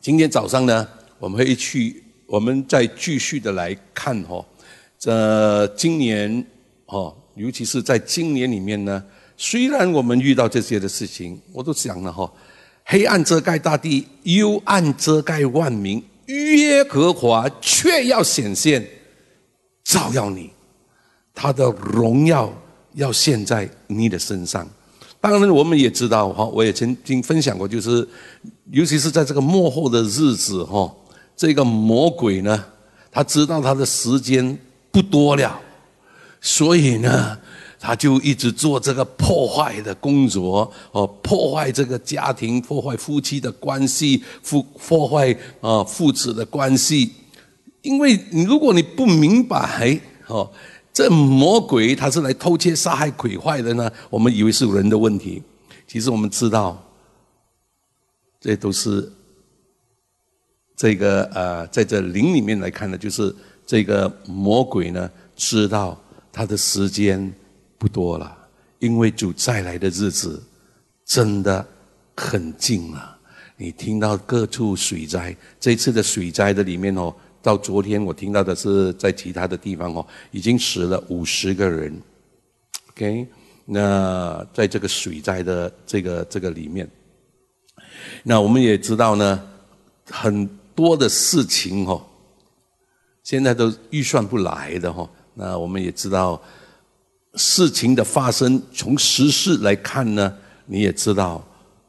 今天早上呢，我们会去，我们再继续的来看哦，这今年哦，尤其是在今年里面呢，虽然我们遇到这些的事情，我都想了哈，黑暗遮盖大地，幽暗遮盖万民，耶和华却要显现，照耀你，他的荣耀要现，在你的身上。当然，我们也知道哈，我也曾经分享过，就是尤其是在这个幕后的日子哈，这个魔鬼呢，他知道他的时间不多了，所以呢，他就一直做这个破坏的工作哦，破坏这个家庭，破坏夫妻的关系，破破坏啊父子的关系。因为你如果你不明白哦。这魔鬼他是来偷窃、杀害、毁坏的呢？我们以为是人的问题，其实我们知道，这都是这个呃，在这灵里面来看呢，就是这个魔鬼呢，知道他的时间不多了，因为主再来的日子真的很近了。你听到各处水灾，这次的水灾的里面哦。到昨天，我听到的是在其他的地方哦，已经死了五十个人。OK，那在这个水灾的这个这个里面，那我们也知道呢，很多的事情哦，现在都预算不来的哈。那我们也知道，事情的发生从时事来看呢，你也知道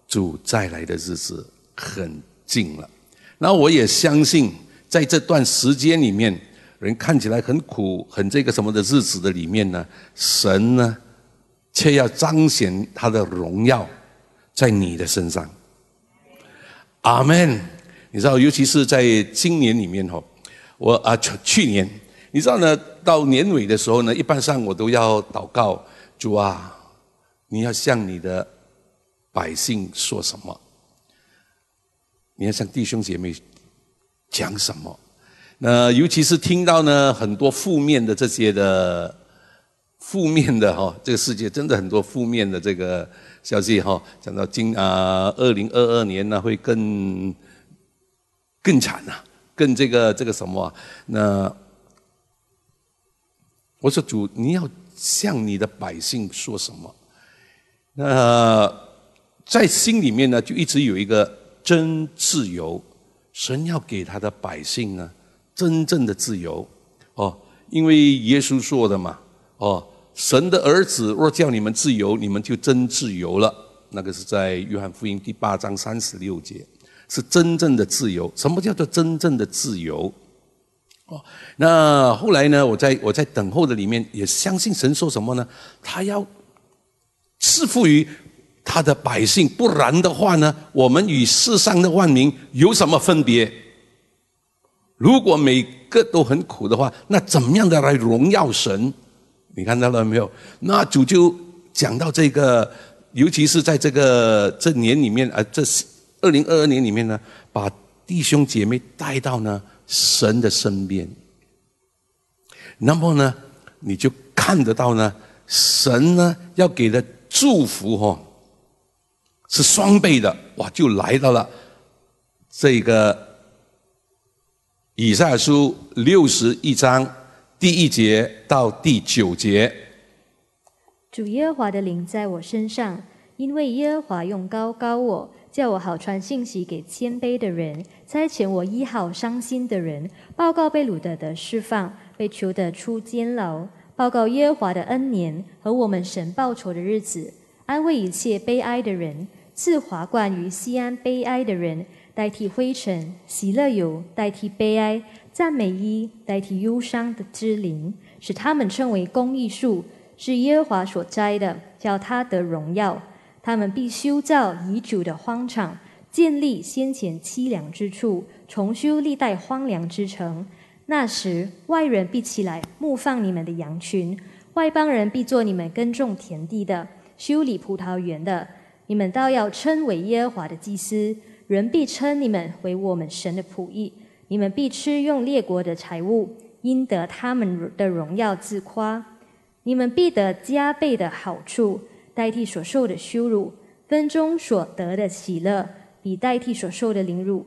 主再来的日子很近了。那我也相信。在这段时间里面，人看起来很苦、很这个什么的日子的里面呢，神呢，却要彰显他的荣耀在你的身上。阿门。你知道，尤其是在今年里面哦，我啊去去年，你知道呢，到年尾的时候呢，一般上我都要祷告主啊，你要向你的百姓说什么？你要向弟兄姐妹。讲什么？那尤其是听到呢很多负面的这些的负面的哈，这个世界真的很多负面的这个消息哈。讲到今啊，二零二二年呢会更更惨呐，更这个这个什么？那我说主，你要向你的百姓说什么？那在心里面呢，就一直有一个真自由。神要给他的百姓呢，真正的自由哦，因为耶稣说的嘛，哦，神的儿子若叫你们自由，你们就真自由了。那个是在约翰福音第八章三十六节，是真正的自由。什么叫做真正的自由？哦，那后来呢，我在我在等候的里面也相信神说什么呢？他要赐福于。他的百姓，不然的话呢，我们与世上的万民有什么分别？如果每个都很苦的话，那怎么样的来荣耀神？你看到了没有？那主就讲到这个，尤其是在这个这年里面啊，这二零二二年里面呢，把弟兄姐妹带到呢神的身边，那么呢，你就看得到呢，神呢要给的祝福哈。是双倍的哇，就来到了这个以赛书六十一章第一节到第九节。主耶和华的灵在我身上，因为耶和华用高高我，叫我好传信息给谦卑的人，差遣我医好伤心的人，报告被掳的的释放，被囚的出监牢，报告耶和华的恩年和我们神报仇的日子，安慰一切悲哀的人。赐华冠于西安悲哀的人，代替灰尘；喜乐油代替悲哀；赞美衣代替忧伤的之灵，使他们称为公义树，是耶和华所摘的，叫他得荣耀。他们必修造遗主的荒场，建立先前凄凉之处，重修历代荒凉之城。那时，外人必起来牧放你们的羊群，外邦人必做你们耕种田地的、修理葡萄园的。你们倒要称为耶和华的祭司，人必称你们为我们神的仆役。你们必吃用列国的财物，因得他们的荣耀自夸。你们必得加倍的好处，代替所受的羞辱；分中所得的喜乐，比代替所受的凌辱。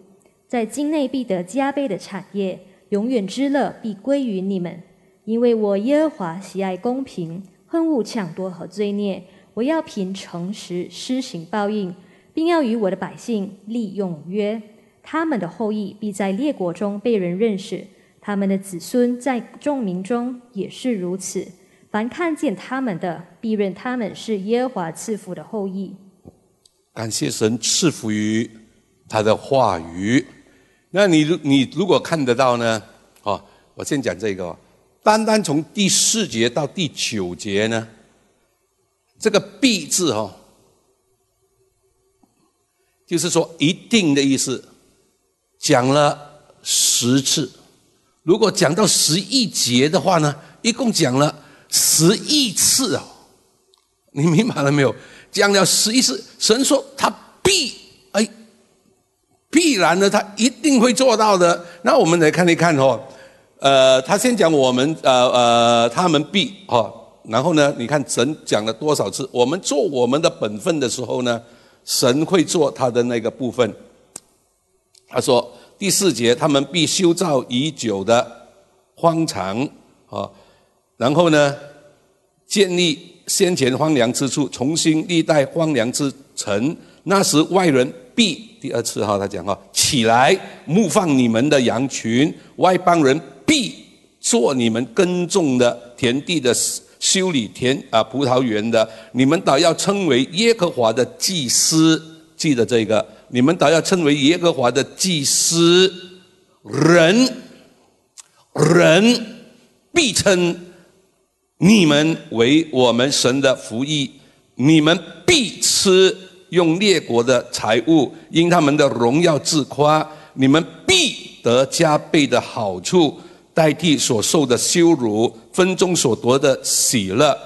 在境内必得加倍的产业，永远之乐必归于你们。因为我耶和华喜爱公平，恨恶抢夺和罪孽。我要凭诚实施行报应，并要与我的百姓立永约。他们的后裔必在列国中被人认识，他们的子孙在众民中也是如此。凡看见他们的，必认他们是耶和华赐福的后裔。感谢神赐福于他的话语。那你如你如果看得到呢？哦，我先讲这个。单单从第四节到第九节呢，这个“必”字哦，就是说一定的意思，讲了十次。如果讲到十一节的话呢，一共讲了十亿次哦。你明白了没有？讲了十一次，神说他必哎，必然的，他一定会做到的。那我们来看一看哦。呃，他先讲我们呃呃，他们必哈，然后呢，你看神讲了多少次？我们做我们的本分的时候呢，神会做他的那个部分。他说第四节，他们必修造已久的荒场啊，然后呢，建立先前荒凉之处，重新历代荒凉之城。那时外人必第二次哈，他讲哈，起来牧放你们的羊群，外邦人。必做你们耕种的田地的修理田啊葡萄园的，你们倒要称为耶和华的祭司。记得这个，你们倒要称为耶和华的祭司。人，人必称你们为我们神的福役。你们必吃用列国的财物，因他们的荣耀自夸。你们必得加倍的好处。代替所受的羞辱，分中所夺的喜乐，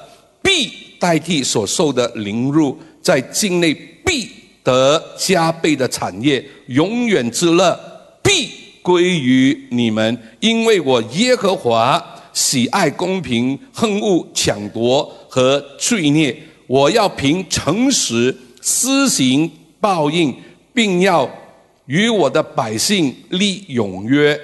必代替所受的凌辱，在境内必得加倍的产业，永远之乐必归于你们，因为我耶和华喜爱公平，恨恶抢夺和罪孽，我要凭诚实施行报应，并要与我的百姓立永约。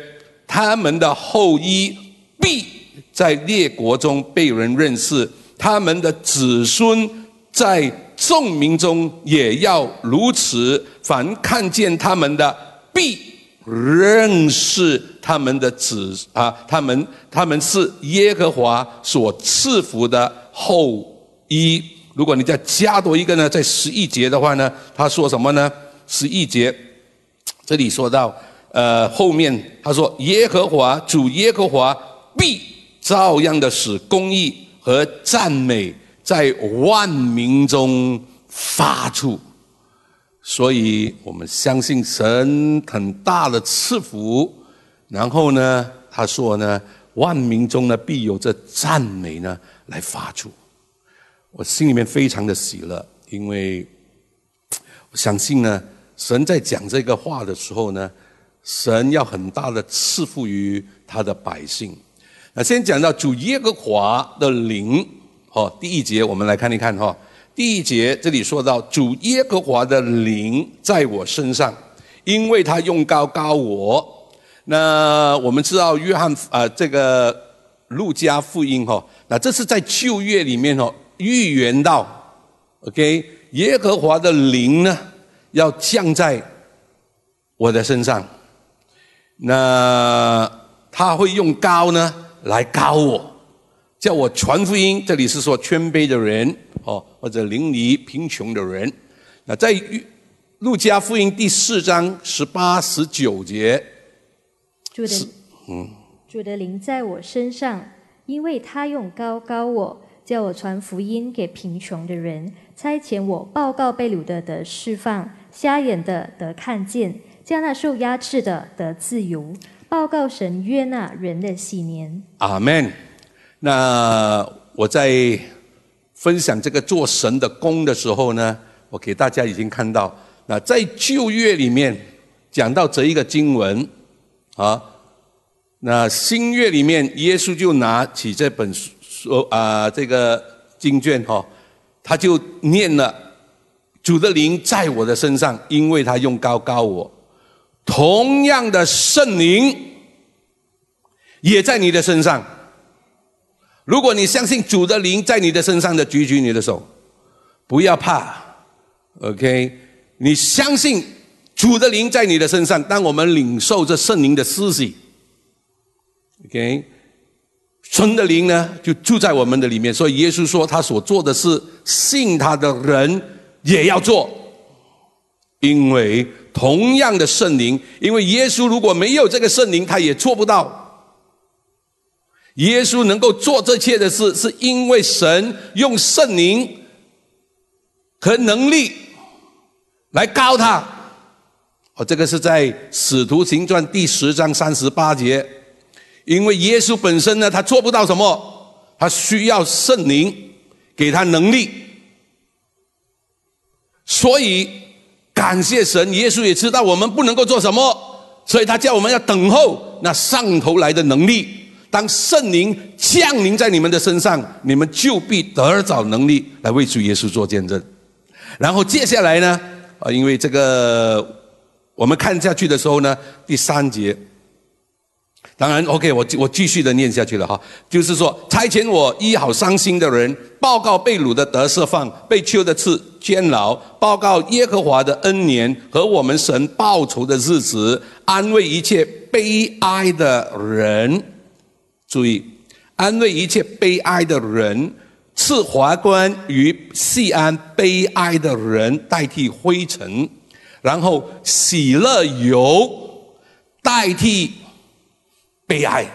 他们的后裔必在列国中被人认识，他们的子孙在众民中也要如此。凡看见他们的，必认识他们的子啊，他们他们是耶和华所赐福的后裔。如果你再加多一个呢，在十一节的话呢，他说什么呢？十一节这里说到。呃，后面他说：“耶和华主耶和华必照样的使公义和赞美在万民中发出。”所以我们相信神很大的赐福。然后呢，他说呢，万民中呢必有这赞美呢来发出。我心里面非常的喜乐，因为我相信呢，神在讲这个话的时候呢。神要很大的赐福于他的百姓。那先讲到主耶和华的灵，哦，第一节我们来看一看哈。第一节这里说到主耶和华的灵在我身上，因为他用高高我。那我们知道约翰啊，这个路加福音哈，那这是在旧约里面哦预言到，OK，耶和华的灵呢要降在我的身上。那他会用高呢来高我，叫我传福音。这里是说谦卑的人哦，或者邻里贫穷的人。那在路加福音第四章十八、十九节，主的嗯，主的灵在我身上，因为他用高高我，叫我传福音给贫穷的人，差遣我报告被掳的得释放，瞎眼的得看见。叫那受压制的得自由，报告神约纳人的喜年。阿门。那我在分享这个做神的功的时候呢，我给大家已经看到，那在旧约里面讲到这一个经文啊，那新约里面耶稣就拿起这本书啊这个经卷哈，他就念了主的灵在我的身上，因为他用高高我。同样的圣灵也在你的身上。如果你相信主的灵在你的身上的，举举你的手，不要怕，OK？你相信主的灵在你的身上，当我们领受这圣灵的思息，OK？神的灵呢，就住在我们的里面。所以耶稣说，他所做的事，信他的人也要做，因为同样的圣灵，因为耶稣如果没有这个圣灵，他也做不到。耶稣能够做这切的事，是因为神用圣灵和能力来告他。哦，这个是在《使徒行传》第十章三十八节。因为耶稣本身呢，他做不到什么，他需要圣灵给他能力，所以感谢神，耶稣也知道我们不能够做什么，所以他叫我们要等候那上头来的能力。当圣灵降临在你们的身上，你们就必得着能力来为主耶稣做见证。然后接下来呢，啊，因为这个我们看下去的时候呢，第三节。当然，OK，我我继续的念下去了哈，就是说，差遣我医好伤心的人，报告被掳的得释放，被囚的赐监牢，报告耶和华的恩年和我们神报仇的日子，安慰一切悲哀的人。注意，安慰一切悲哀的人，赐华冠与细安悲哀的人代替灰尘，然后喜乐油代替。悲哀，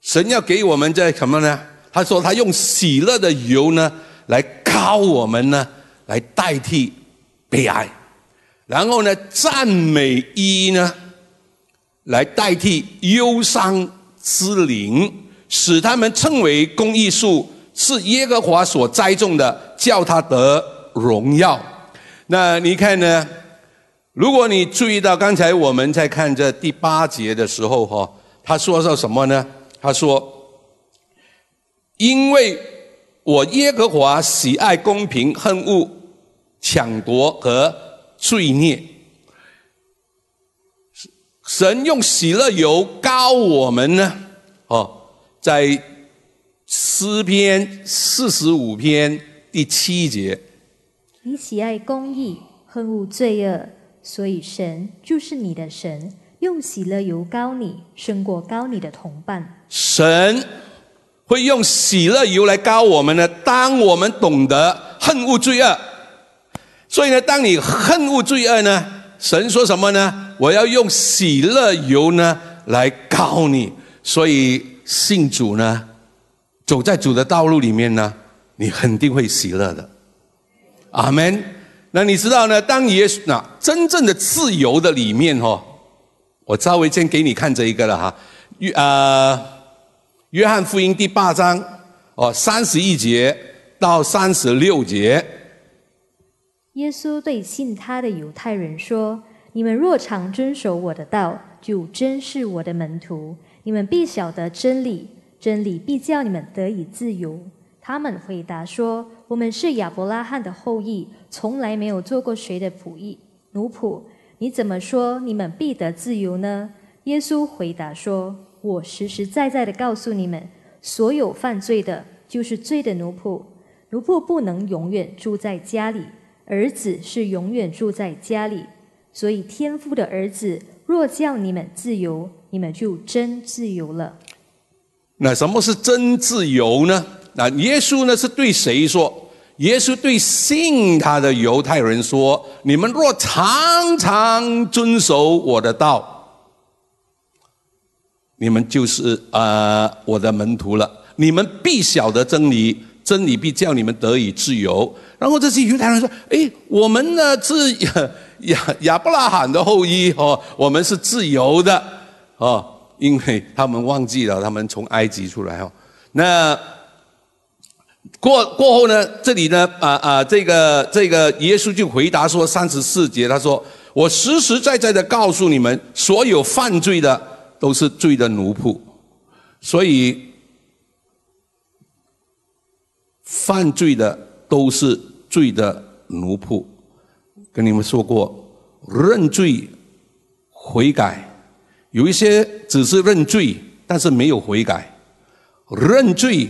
神要给我们这什么呢？他说他用喜乐的油呢来高我们呢，来代替悲哀，然后呢赞美一呢来代替忧伤之灵，使他们称为公益树，是耶和华所栽种的，叫他得荣耀。那你看呢？如果你注意到刚才我们在看这第八节的时候，哈。他说到什么呢？他说：“因为我耶和华喜爱公平，恨恶抢夺和罪孽。神用喜乐油膏我们呢？哦，在诗篇四十五篇第七节，你喜爱公义，恨恶罪恶，所以神就是你的神。”用喜乐油膏你，胜过膏你的同伴。神会用喜乐油来膏我们呢？当我们懂得恨恶罪恶，所以呢，当你恨恶罪恶呢，神说什么呢？我要用喜乐油呢来膏你。所以信主呢，走在主的道路里面呢，你肯定会喜乐的。阿门。那你知道呢？当耶稣那真正的自由的里面哦。我稍微先给你看这一个了哈，约呃，约翰福音第八章哦，三十一节到三十六节。耶稣对信他的犹太人说：“你们若常遵守我的道，就真是我的门徒。你们必晓得真理，真理必叫你们得以自由。”他们回答说：“我们是亚伯拉罕的后裔，从来没有做过谁的仆役奴仆。”你怎么说你们必得自由呢？耶稣回答说：“我实实在在的告诉你们，所有犯罪的，就是罪的奴仆。奴仆不能永远住在家里，儿子是永远住在家里。所以天父的儿子若叫你们自由，你们就真自由了。那什么是真自由呢？那耶稣呢是对谁说？”耶稣对信他的犹太人说：“你们若常常遵守我的道，你们就是啊我的门徒了。你们必晓得真理，真理必叫你们得以自由。”然后这些犹太人说：“哎，我们呢是亚亚伯拉罕的后裔哦，我们是自由的哦，因为他们忘记了他们从埃及出来哦。”那。过过后呢？这里呢？啊啊，这个这个耶稣就回答说：三十四节，他说：“我实实在在的告诉你们，所有犯罪的都是罪的奴仆。所以犯罪的都是罪的奴仆。跟你们说过，认罪悔改，有一些只是认罪，但是没有悔改。认罪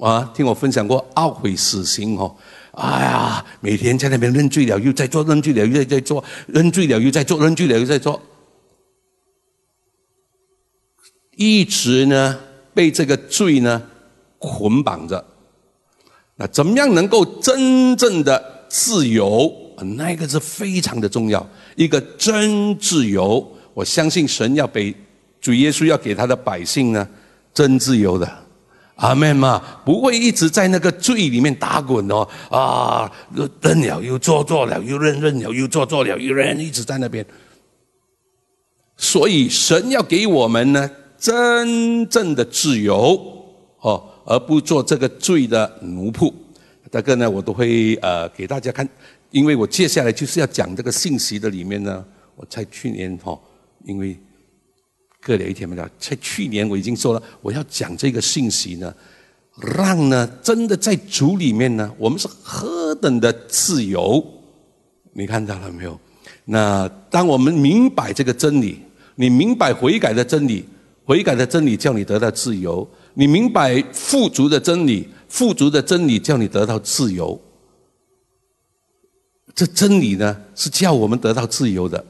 啊，听我分享过懊悔死刑哦。哎呀，每天在那边认罪了，又在做认罪了，又在在做认罪了，又在做认罪了，又在做，一直呢被这个罪呢捆绑着。那怎么样能够真正的自由？那个是非常的重要，一个真自由。我相信神要给主耶稣要给他的百姓呢，真自由的。阿门嘛，不会一直在那个罪里面打滚哦啊，认了又做，做了又认，认了又做，做了又认，一直在那边。所以神要给我们呢真正的自由哦，而不做这个罪的奴仆。这个呢，我都会呃给大家看，因为我接下来就是要讲这个信息的里面呢，我在去年哈，因为。隔了一天没了。在去年我已经说了，我要讲这个信息呢，让呢真的在主里面呢，我们是何等的自由。你看到了没有？那当我们明白这个真理，你明白悔改的真理，悔改的真理叫你得到自由；你明白富足的真理，富足的真理叫你得到自由。这真理呢，是叫我们得到自由的。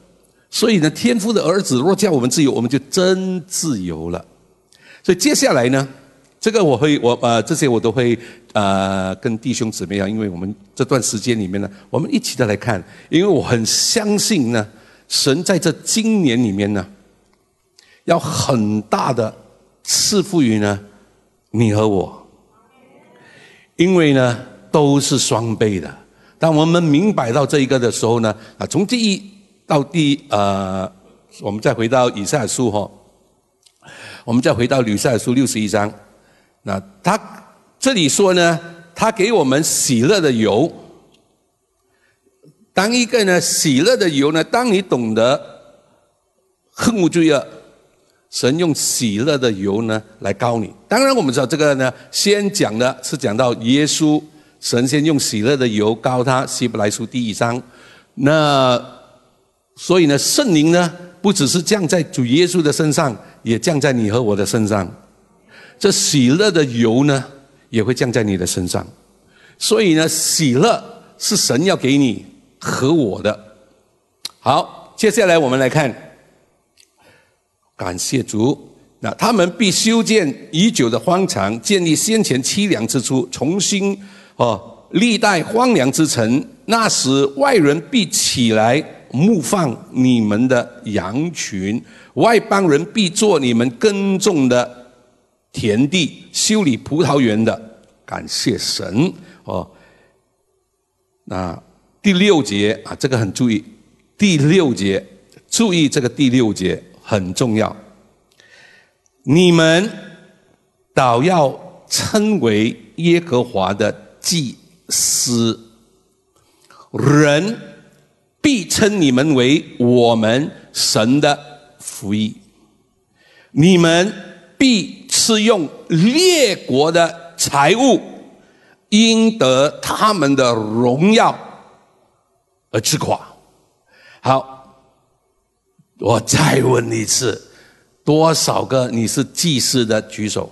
所以呢，天父的儿子若叫我们自由，我们就真自由了。所以接下来呢，这个我会我呃这些我都会呃跟弟兄姊妹啊，因为我们这段时间里面呢，我们一起的来看，因为我很相信呢，神在这今年里面呢，要很大的赐福于呢你和我，因为呢都是双倍的。当我们明白到这一个的时候呢，啊，从第一。到第呃，我们再回到以赛亚书哈，我们再回到以赛亚书六十一章，那他这里说呢，他给我们喜乐的油。当一个呢喜乐的油呢，当你懂得恨恶罪恶，神用喜乐的油呢来膏你。当然我们知道这个呢，先讲的是讲到耶稣，神先用喜乐的油膏他，希伯来书第一章，那。所以呢，圣灵呢，不只是降在主耶稣的身上，也降在你和我的身上。这喜乐的油呢，也会降在你的身上。所以呢，喜乐是神要给你和我的。好，接下来我们来看，感谢主。那他们必修建已久的荒场，建立先前凄凉之处，重新哦，历代荒凉之城。那时外人必起来。牧放你们的羊群，外邦人必做你们耕种的田地，修理葡萄园的。感谢神哦。那第六节啊，这个很注意。第六节，注意这个第六节很重要。你们倒要称为耶和华的祭司，人。必称你们为我们神的福音，你们必吃用列国的财物，应得他们的荣耀而自垮。好，我再问一次，多少个你是祭司的举手？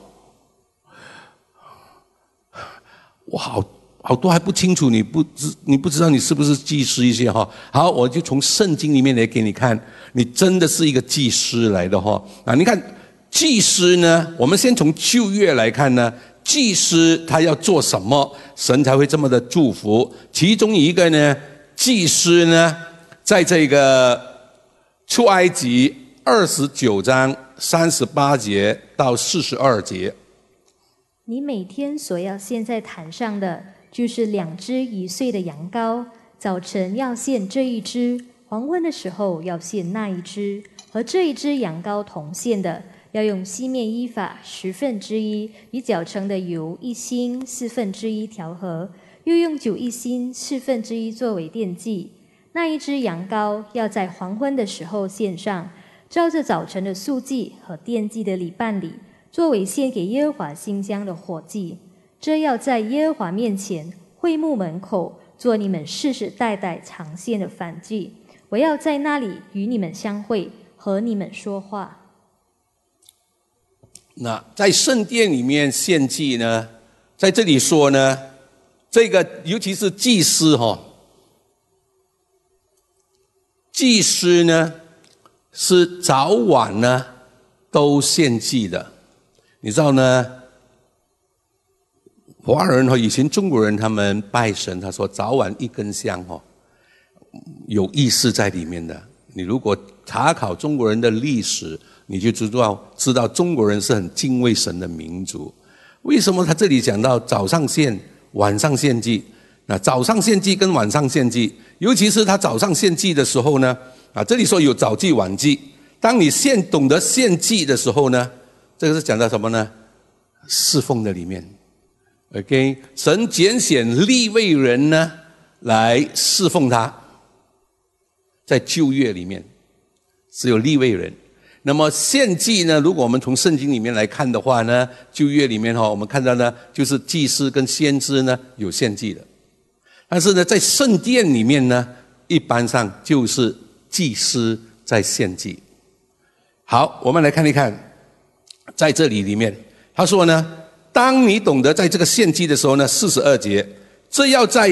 我好。好多还不清楚，你不知你不知道你是不是祭司一些哈？好，我就从圣经里面来给你看，你真的是一个祭司来的哈啊！你看祭司呢，我们先从旧约来看呢，祭司他要做什么，神才会这么的祝福？其中一个呢，祭司呢，在这个出埃及二十九章三十八节到四十二节，你每天所要献在坛上的。就是两只一岁的羊羔，早晨要献这一只，黄昏的时候要献那一只，和这一只羊羔同献的，要用西面依法十分之一，以搅成的油一星四分之一调和，又用酒一星四分之一作为奠祭。那一只羊羔要在黄昏的时候献上，照着早晨的素祭和奠祭的礼办理，作为献给耶和华新香的火祭。这要在耶和华面前会幕门口做你们世世代代常献的反祭，我要在那里与你们相会，和你们说话。那在圣殿里面献祭呢，在这里说呢，这个尤其是祭司哈，祭司呢是早晚呢都献祭的，你知道呢？华人和以前中国人他们拜神，他说早晚一根香哦，有意思在里面的。你如果查考中国人的历史，你就知道知道中国人是很敬畏神的民族。为什么他这里讲到早上献，晚上献祭？那早上献祭跟晚上献祭，尤其是他早上献祭的时候呢？啊，这里说有早祭晚祭。当你献懂得献祭的时候呢，这个是讲到什么呢？侍奉的里面。OK，神拣选立位人呢来侍奉他，在旧约里面只有立位人。那么献祭呢？如果我们从圣经里面来看的话呢，旧约里面哈，我们看到呢，就是祭司跟先知呢有献祭的。但是呢，在圣殿里面呢，一般上就是祭司在献祭。好，我们来看一看，在这里里面，他说呢。当你懂得在这个献祭的时候呢，四十二节，这要在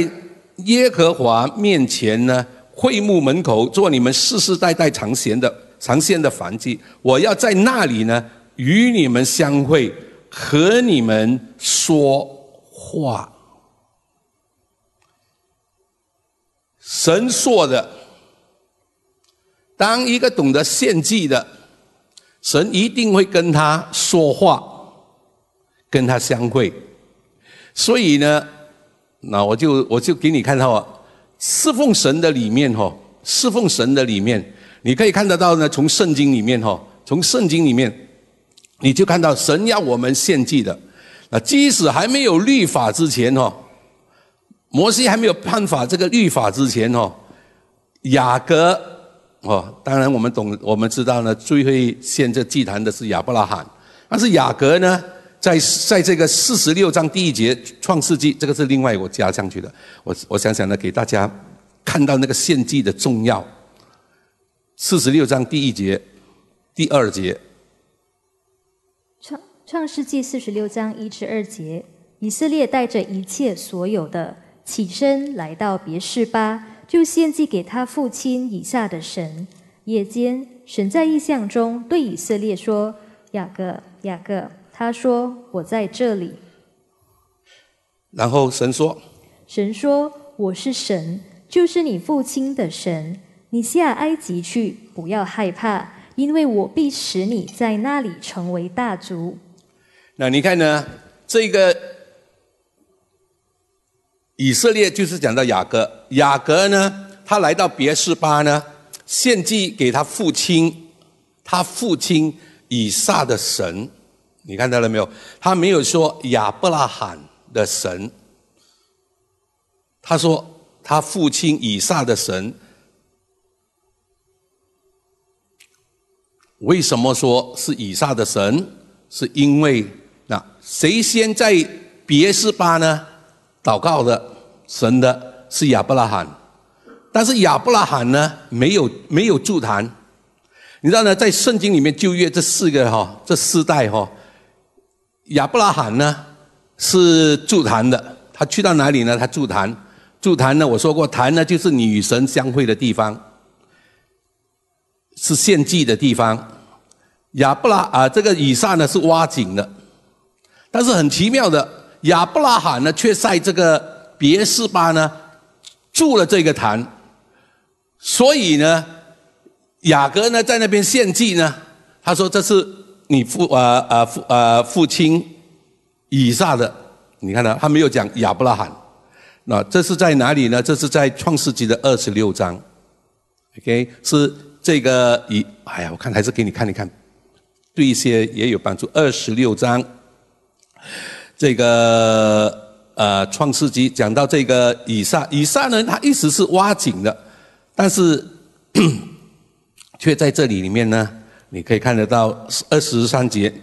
耶和华面前呢，会幕门口做你们世世代代常献的常献的燔祭。我要在那里呢，与你们相会，和你们说话。神说的，当一个懂得献祭的，神一定会跟他说话。跟他相会，所以呢，那我就我就给你看到，侍奉神的里面哈，侍奉神的里面，你可以看得到呢，从圣经里面哈，从圣经里面，你就看到神要我们献祭的，那即使还没有律法之前哈，摩西还没有判法这个律法之前哈，雅各哦，当然我们懂，我们知道呢，最会献这祭坛的是亚伯拉罕，但是雅各呢？在在这个四十六章第一节创世纪，这个是另外我加上去的。我我想想呢，给大家看到那个献祭的重要。四十六章第一节、第二节。创创世纪四十六章一至二节，以色列带着一切所有的起身来到别是巴，就献祭给他父亲以下的神。夜间，神在异象中对以色列说：“雅各，雅各。”他说：“我在这里。”然后神说：“神说我是神，就是你父亲的神。你下埃及去，不要害怕，因为我必使你在那里成为大族。”那你看呢？这个以色列就是讲到雅各，雅各呢，他来到别是巴呢，献祭给他父亲，他父亲以撒的神。你看到了没有？他没有说亚伯拉罕的神，他说他父亲以撒的神。为什么说是以撒的神？是因为那谁先在别是巴呢？祷告的神的是亚伯拉罕，但是亚伯拉罕呢没有没有助坛。你知道呢，在圣经里面旧约这四个哈，这四代哈。亚伯拉罕呢是筑坛的，他去到哪里呢？他筑坛，筑坛呢？我说过，坛呢就是女神相会的地方，是献祭的地方。亚伯拉啊，这个以撒呢是挖井的，但是很奇妙的，亚伯拉罕呢却在这个别是巴呢筑了这个坛，所以呢，雅各呢在那边献祭呢，他说这是。你父啊啊父啊父亲以撒的，你看到他没有讲亚伯拉罕，那这是在哪里呢？这是在创世纪的二十六章，OK，是这个以哎呀，我看还是给你看一看，对一些也有帮助。二十六章，这个呃创世纪讲到这个以撒，以撒呢，他一直是挖井的，但是 却在这里里面呢。你可以看得到二十三节，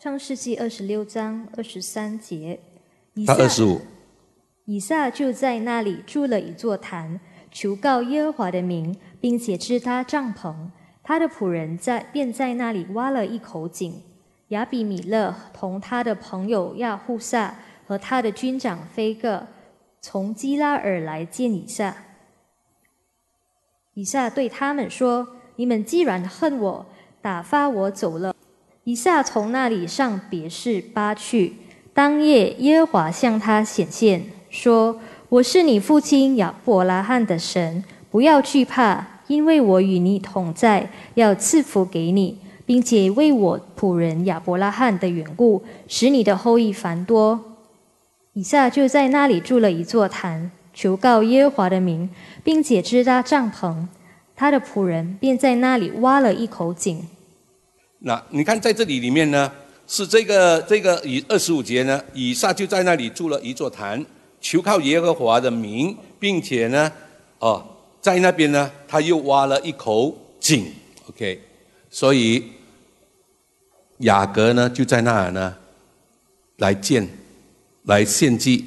创世纪二十六章二十三节，到二十五，以撒就在那里筑了一座坛，求告耶和华的名，并且支搭帐篷。他的仆人在便在那里挖了一口井。亚比米勒同他的朋友亚护萨和他的军长菲戈从基拉尔来见以撒。以撒对他们说：“你们既然恨我，打发我走了。”以撒从那里上别是巴去。当夜，耶和华向他显现，说：“我是你父亲亚伯拉罕的神，不要惧怕，因为我与你同在，要赐福给你。”并且为我仆人亚伯拉罕的缘故，使你的后裔繁多。以撒就在那里筑了一座坛，求告耶和华的名，并且支搭帐篷。他的仆人便在那里挖了一口井。那你看，在这里里面呢，是这个这个以二十五节呢，以撒就在那里筑了一座坛，求靠耶和华的名，并且呢，哦，在那边呢，他又挖了一口井。OK，所以。雅各呢，就在那儿呢，来见，来献祭，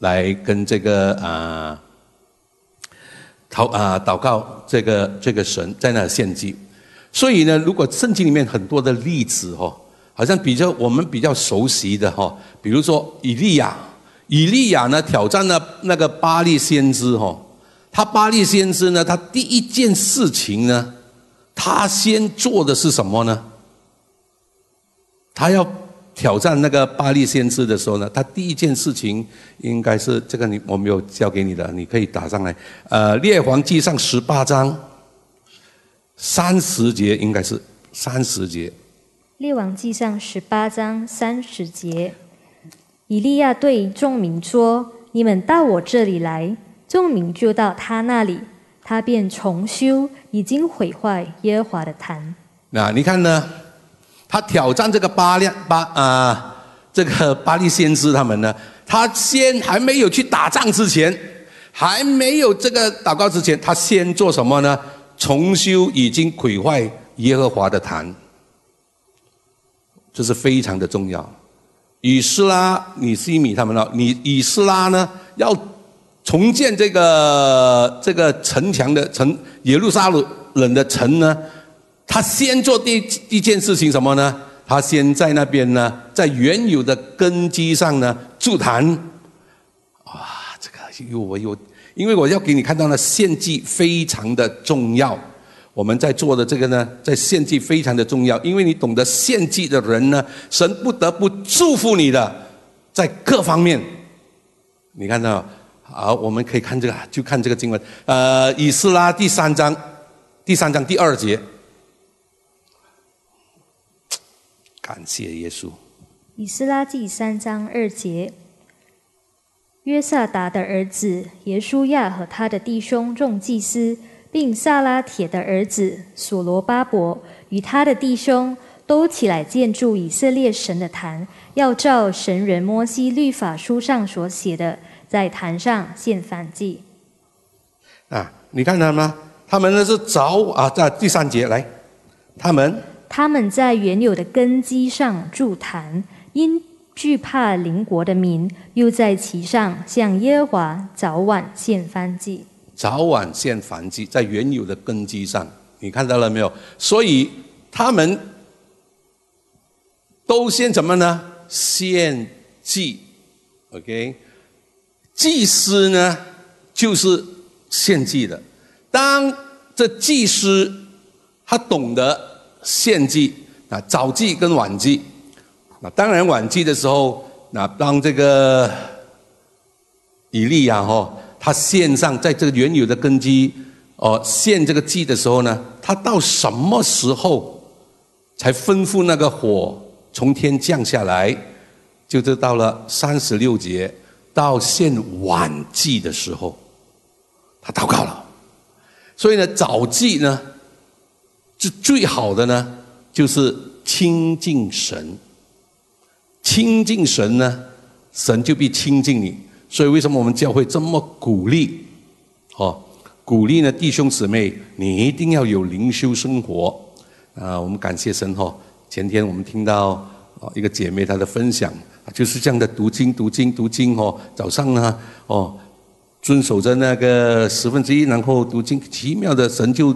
来跟这个啊祷啊祷告这个这个神在那献祭。所以呢，如果圣经里面很多的例子哦，好像比较我们比较熟悉的哈，比如说以利亚，以利亚呢挑战了那个巴利先知哈，他巴利先知呢，他第一件事情呢，他先做的是什么呢？他要挑战那个巴利先知的时候呢，他第一件事情应该是这个，你我没有交给你的，你可以打上来。呃，列王记上十八章三十节，应该是三十节。列王记上十八章三十节，以利亚对众民说：“你们到我这里来。”众民就到他那里，他便重修已经毁坏耶和华的坛。那你看呢？他挑战这个巴利巴啊，这个巴利先知他们呢，他先还没有去打仗之前，还没有这个祷告之前，他先做什么呢？重修已经毁坏耶和华的坛，这是非常的重要。以斯拉、以西米他们呢，你以斯拉呢要重建这个这个城墙的城耶路撒冷的城呢？他先做第第一件事情什么呢？他先在那边呢，在原有的根基上呢筑坛。哇，这个又我又，因为我要给你看到呢，献祭非常的重要。我们在做的这个呢，在献祭非常的重要，因为你懂得献祭的人呢，神不得不祝福你的，在各方面。你看到，好，我们可以看这个，就看这个经文，呃，以斯拉第三章，第三章第二节。感谢耶稣。以斯拉记三章二节，约萨达的儿子耶稣亚和他的弟兄众祭司，并萨拉铁的儿子所罗巴伯与他的弟兄，都起来建筑以色列神的坛，要照神人摩西律法书上所写的，在坛上献燔祭。啊，你看到吗？他们呢是早啊，在第三节来，他们。他们在原有的根基上筑坛，因惧怕邻国的民，又在其上向耶和华早晚献燔祭。早晚献燔祭，在原有的根基上，你看到了没有？所以他们都献什么呢？献祭。OK，祭司呢，就是献祭的。当这祭司他懂得。献祭啊，早祭跟晚祭，那当然晚祭的时候，那当这个以利亚哈，他献上在这个原有的根基哦，献这个祭的时候呢，他到什么时候才吩咐那个火从天降下来？就是到了三十六节，到献晚祭的时候，他祷告了。所以呢，早祭呢？是最好的呢，就是亲近神。亲近神呢，神就必亲近你。所以为什么我们教会这么鼓励？哦，鼓励呢，弟兄姊妹，你一定要有灵修生活。啊，我们感谢神哦。前天我们听到啊一个姐妹她的分享，就是这样的读经、读经、读经哦。早上呢，哦，遵守着那个十分之一，然后读经，奇妙的神就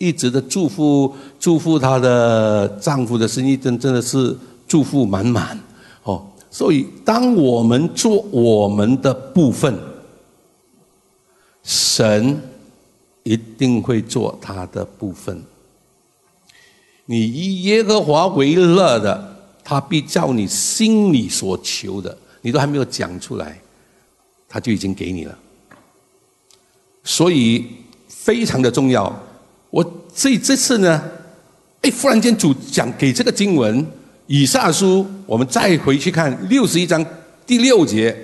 一直的祝福祝福她的丈夫的生意，真真的是祝福满满哦。所以，当我们做我们的部分，神一定会做他的部分。你以耶和华为乐的，他必照你心里所求的，你都还没有讲出来，他就已经给你了。所以非常的重要。我所以这次呢，哎，忽然间主讲给这个经文。以下书，我们再回去看六十一章第六节，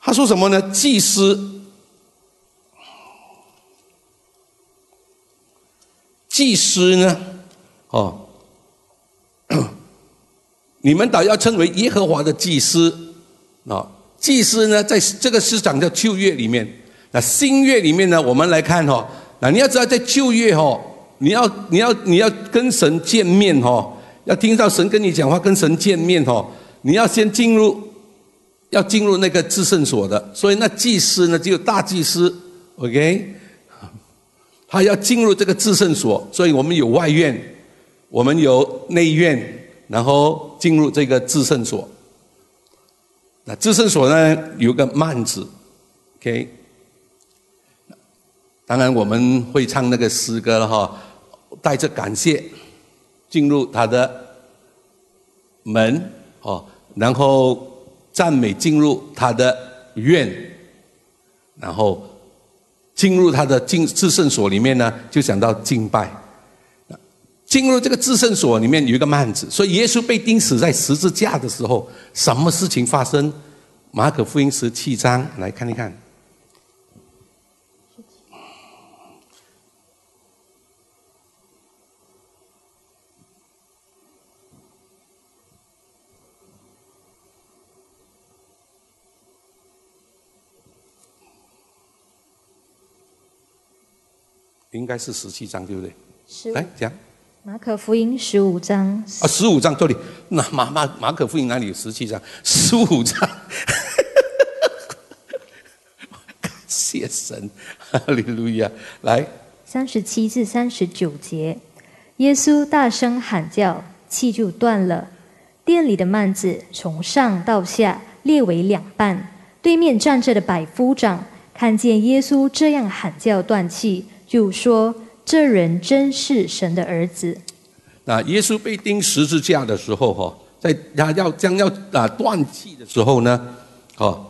他说什么呢？祭司，祭司呢？哦，你们倒要称为耶和华的祭司啊！祭司呢，在这个市场叫旧约里面，那新约里面呢，我们来看哈，那你要知道，在旧约哦，你要你要你要跟神见面哦。要听到神跟你讲话，跟神见面哦，你要先进入，要进入那个至圣所的。所以那祭司呢，只有大祭司，OK，他要进入这个至圣所。所以我们有外院，我们有内院，然后进入这个至圣所。那至圣所呢，有个幔子，OK。当然我们会唱那个诗歌了哈，带着感谢。进入他的门哦，然后赞美进入他的院，然后进入他的敬至圣所里面呢，就讲到敬拜。进入这个至圣所里面有一个幔子，所以耶稣被钉死在十字架的时候，什么事情发生？马可福音十七章来看一看。应该是十七章，对不对？十来讲。马可福音十五章。啊，十五章这里，那马马马可福音哪里有十七章？十五章。感谢神，哈利路亚！来，三十七至三十九节，耶稣大声喊叫，气就断了。店里的幔子从上到下裂为两半。对面站着的百夫长看见耶稣这样喊叫断气。就说这人真是神的儿子。那耶稣被钉十字架的时候，哈，在他要将要啊断气的时候呢，哦，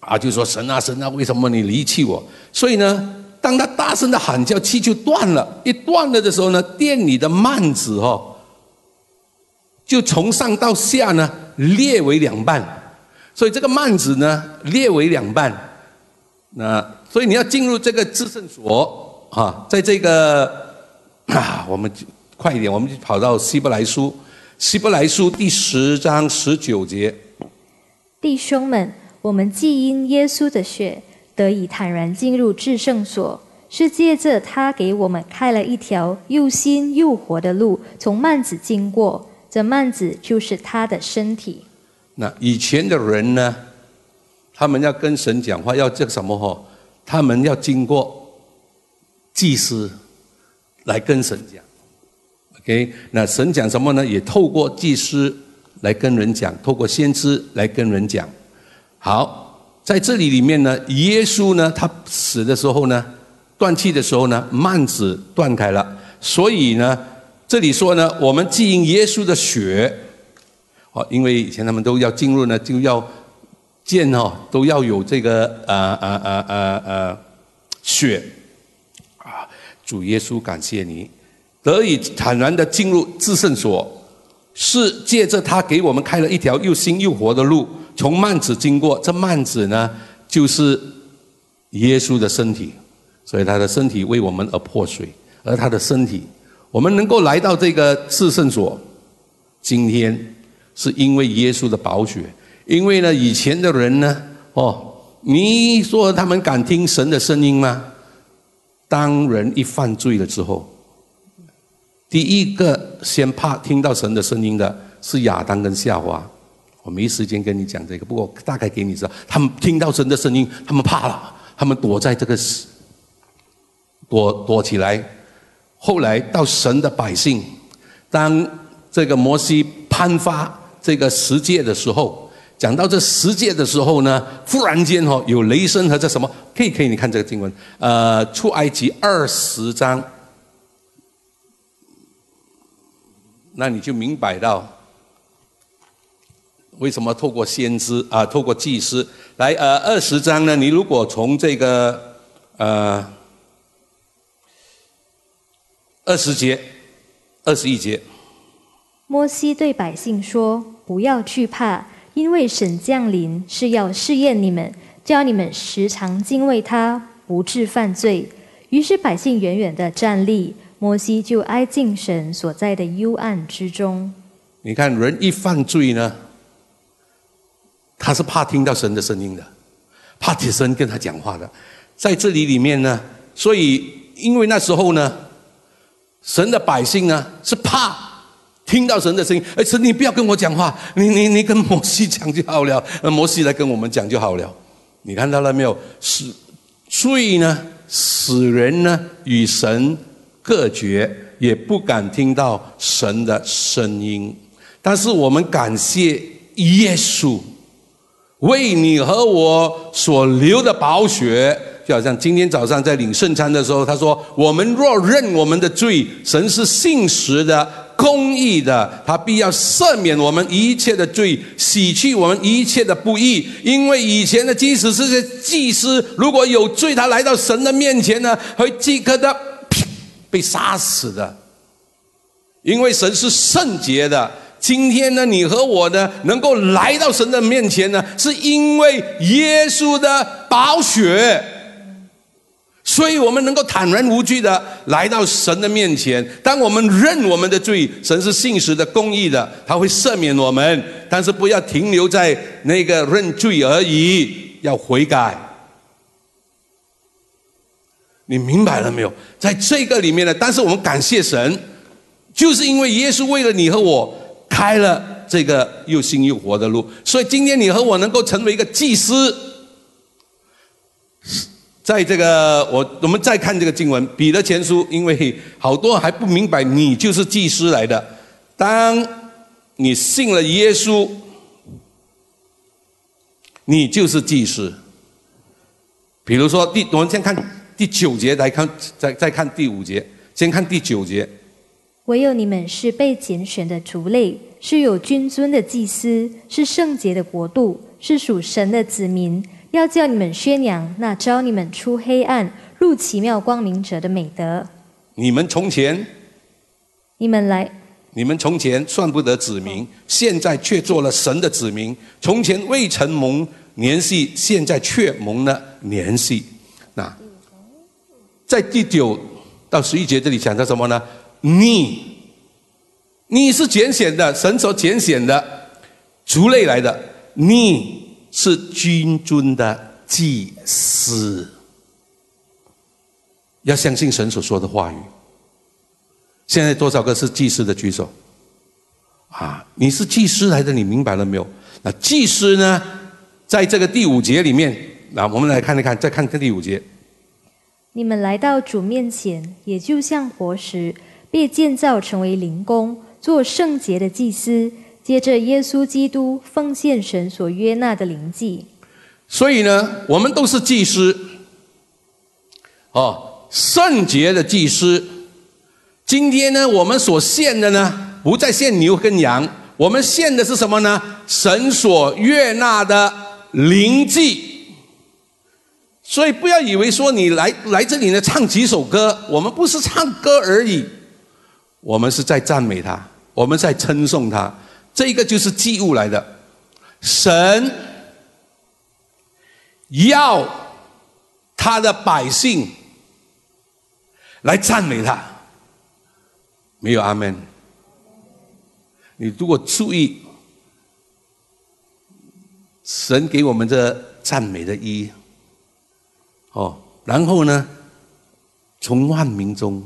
啊就说神啊神啊，为什么你离弃我？所以呢，当他大声的喊叫，气就断了。一断了的时候呢，店里的幔子哈，就从上到下呢裂为两半。所以这个幔子呢裂为两半。那所以你要进入这个至圣所。啊，在这个啊，我们快一点，我们就跑到希伯来书，希伯来书第十章十九节。弟兄们，我们既因耶稣的血得以坦然进入至圣所，是借着他给我们开了一条又新又活的路，从幔子经过。这幔子就是他的身体。那以前的人呢，他们要跟神讲话，要这什么？哈，他们要经过。祭司来跟神讲，OK，那神讲什么呢？也透过祭司来跟人讲，透过先知来跟人讲。好，在这里里面呢，耶稣呢，他死的时候呢，断气的时候呢，幔子断开了。所以呢，这里说呢，我们既因耶稣的血，哦，因为以前他们都要进入呢，就要见哦，都要有这个啊啊啊啊啊血。主耶稣，感谢你得以坦然的进入至圣所，是借着他给我们开了一条又新又活的路，从幔子经过。这幔子呢，就是耶稣的身体，所以他的身体为我们而破碎，而他的身体，我们能够来到这个至圣所，今天是因为耶稣的宝血。因为呢，以前的人呢，哦，你说他们敢听神的声音吗？当人一犯罪了之后，第一个先怕听到神的声音的是亚当跟夏娃，我没时间跟你讲这个，不过大概给你知道，他们听到神的声音，他们怕了，他们躲在这个躲躲起来。后来到神的百姓，当这个摩西颁发这个十诫的时候，讲到这十诫的时候呢，忽然间哦，有雷声和这什么？可以可以，你看这个经文，呃，出埃及二十章，那你就明白到。为什么透过先知啊，透过祭司来？呃，二十章呢？你如果从这个呃二十节、二十一节，摩西对百姓说：“不要惧怕，因为神降临是要试验你们，叫你们时常敬畏他，不致犯罪。”于是百姓远远的站立，摩西就挨近神所在的幽暗之中。你看，人一犯罪呢？他是怕听到神的声音的，怕铁神跟他讲话的，在这里里面呢，所以因为那时候呢，神的百姓呢是怕听到神的声音，哎，神你不要跟我讲话，你你你跟摩西讲就好了，摩西来跟我们讲就好了。你看到了没有？是罪呢，使人呢与神隔绝，也不敢听到神的声音。但是我们感谢耶稣。为你和我所流的宝血，就好像今天早上在领圣餐的时候，他说：“我们若认我们的罪，神是信实的、公义的，他必要赦免我们一切的罪，洗去我们一切的不义。因为以前的即使是些祭司，如果有罪，他来到神的面前呢，会即刻的被杀死的，因为神是圣洁的。”今天呢，你和我呢，能够来到神的面前呢，是因为耶稣的宝血，所以我们能够坦然无惧的来到神的面前。当我们认我们的罪，神是信实的、公义的，他会赦免我们。但是不要停留在那个认罪而已，要悔改。你明白了没有？在这个里面呢，但是我们感谢神，就是因为耶稣为了你和我。开了这个又新又活的路，所以今天你和我能够成为一个祭司，在这个我我们再看这个经文《彼得前书》，因为好多还不明白，你就是祭司来的。当你信了耶稣，你就是祭司。比如说第，我们先看第九节，来看再再看第五节，先看第九节。唯有你们是被拣选的族类，是有君尊的祭司，是圣洁的国度，是属神的子民。要叫你们宣扬那招你们出黑暗入奇妙光明者的美德。你们从前，你们来，你们从前算不得子民，现在却做了神的子民。从前未曾蒙联系，现在却蒙了联系。那在第九到十一节这里讲的什么呢？你，你是拣选的，神所拣选的族类来的，你是君尊的祭司，要相信神所说的话语。现在多少个是祭司的举手？啊，你是祭司来的，你明白了没有？那祭司呢，在这个第五节里面，那我们来看一看，再看看第五节。你们来到主面前，也就像活石。被建造成为灵宫，做圣洁的祭司，接着耶稣基督奉献神所约纳的灵祭。所以呢，我们都是祭司，哦，圣洁的祭司。今天呢，我们所献的呢，不再献牛跟羊，我们献的是什么呢？神所悦纳的灵祭。所以不要以为说你来来这里呢唱几首歌，我们不是唱歌而已。我们是在赞美他，我们在称颂他，这个就是祭物来的。神要他的百姓来赞美他，没有阿门。你如果注意，神给我们这赞美的意义，哦，然后呢，从万民中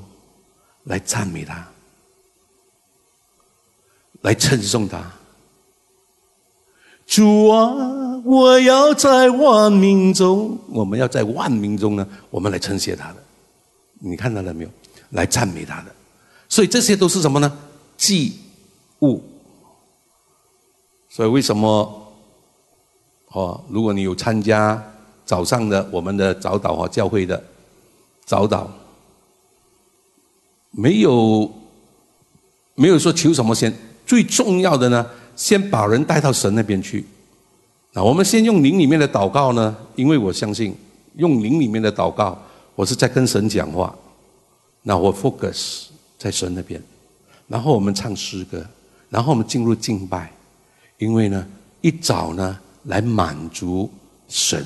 来赞美他。来称颂他，主啊，我要在万民中，我们要在万民中呢，我们来称谢他的。你看到了没有？来赞美他的。所以这些都是什么呢？祭物。所以为什么？哦，如果你有参加早上的我们的早祷和教会的早祷，没有没有说求什么先，最重要的呢？先把人带到神那边去。那我们先用灵里面的祷告呢？因为我相信用灵里面的祷告，我是在跟神讲话。那我 focus 在神那边，然后我们唱诗歌，然后我们进入敬拜。因为呢，一早呢来满足神，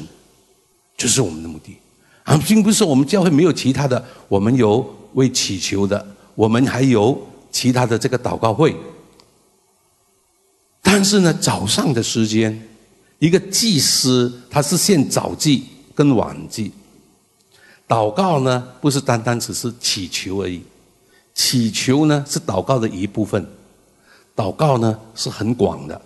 就是我们的目的。啊，并不是我们教会没有其他的，我们有为祈求的，我们还有其他的这个祷告会。但是呢，早上的时间，一个祭司他是献早祭跟晚祭。祷告呢，不是单单只是祈求而已，祈求呢是祷告的一部分，祷告呢是很广的。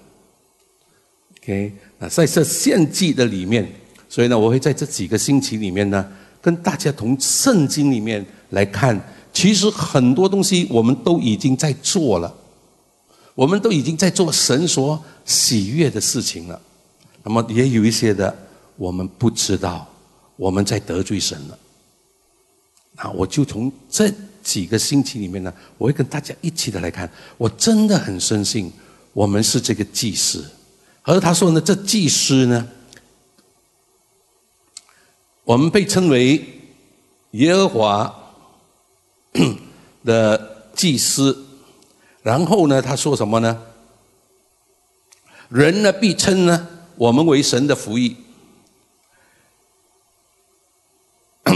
OK，那在这献祭的里面，所以呢，我会在这几个星期里面呢，跟大家从圣经里面来看，其实很多东西我们都已经在做了。我们都已经在做神所喜悦的事情了，那么也有一些的我们不知道，我们在得罪神了。那我就从这几个星期里面呢，我会跟大家一起的来看。我真的很深信，我们是这个祭司，而他说呢，这祭司呢，我们被称为耶和华的祭司。然后呢，他说什么呢？人呢必称呢我们为神的福音，